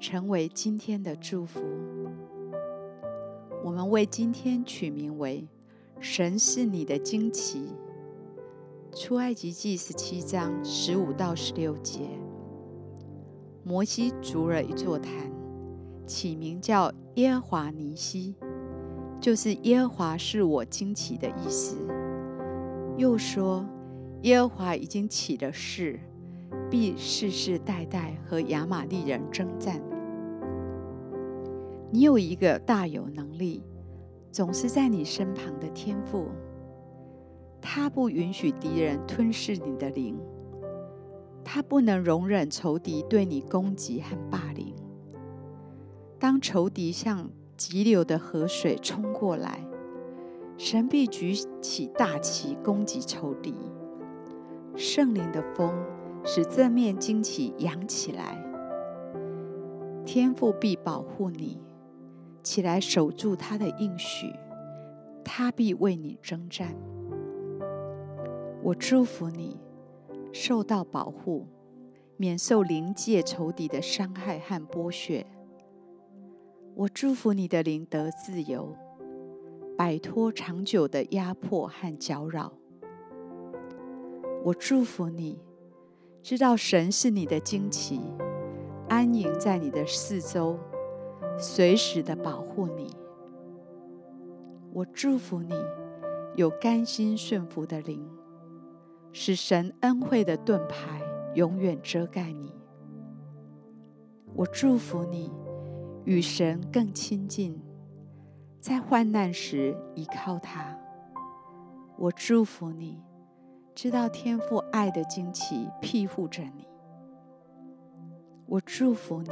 成为今天的祝福。我们为今天取名为“神是你的旌旗”。出埃及记十七章十五到十六节，摩西筑了一座坛，起名叫耶和华尼西，就是耶和华是我惊奇的意思。又说，耶和华已经起了誓。必世世代代和亚玛力人征战。你有一个大有能力，总是在你身旁的天赋，他不允许敌人吞噬你的灵，他不能容忍仇敌对你攻击和霸凌。当仇敌像急流的河水冲过来，神必举起大旗攻击仇敌。圣灵的风。使这面旌旗扬起来，天父必保护你，起来守住他的应许，他必为你征战。我祝福你，受到保护，免受灵界仇敌的伤害和剥削。我祝福你的灵得自由，摆脱长久的压迫和搅扰。我祝福你。知道神是你的旌旗，安营在你的四周，随时的保护你。我祝福你有甘心顺服的灵，使神恩惠的盾牌永远遮盖你。我祝福你与神更亲近，在患难时依靠他。我祝福你。知道天父爱的惊奇庇护着你，我祝福你。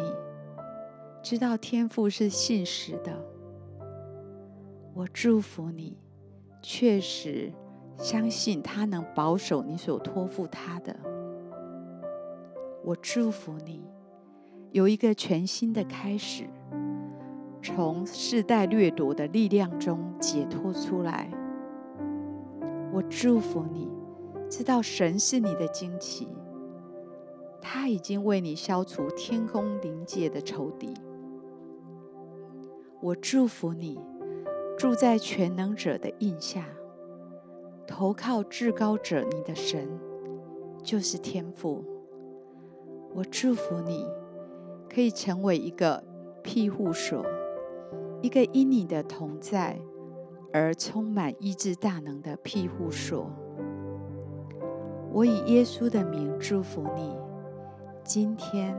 知道天父是信实的，我祝福你。确实相信他能保守你所托付他的，我祝福你。有一个全新的开始，从世代掠夺的力量中解脱出来，我祝福你。知道神是你的惊奇，他已经为你消除天空灵界的仇敌。我祝福你住在全能者的荫下，投靠至高者你的神，就是天父。我祝福你可以成为一个庇护所，一个因你的同在而充满医治大能的庇护所。我以耶稣的名祝福你，今天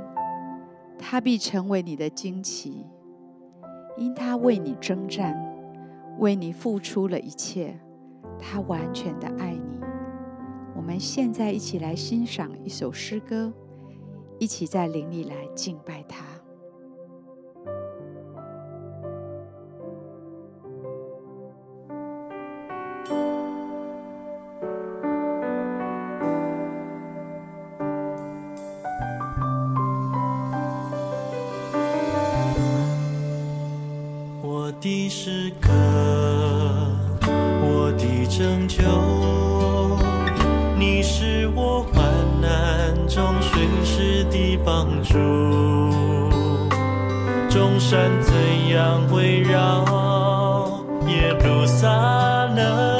他必成为你的惊奇，因他为你征战，为你付出了一切，他完全的爱你。我们现在一起来欣赏一首诗歌，一起在灵里来敬拜他。的诗歌，我的拯救，你是我患难中随时的帮助。众山怎样围绕耶路撒冷，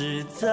只在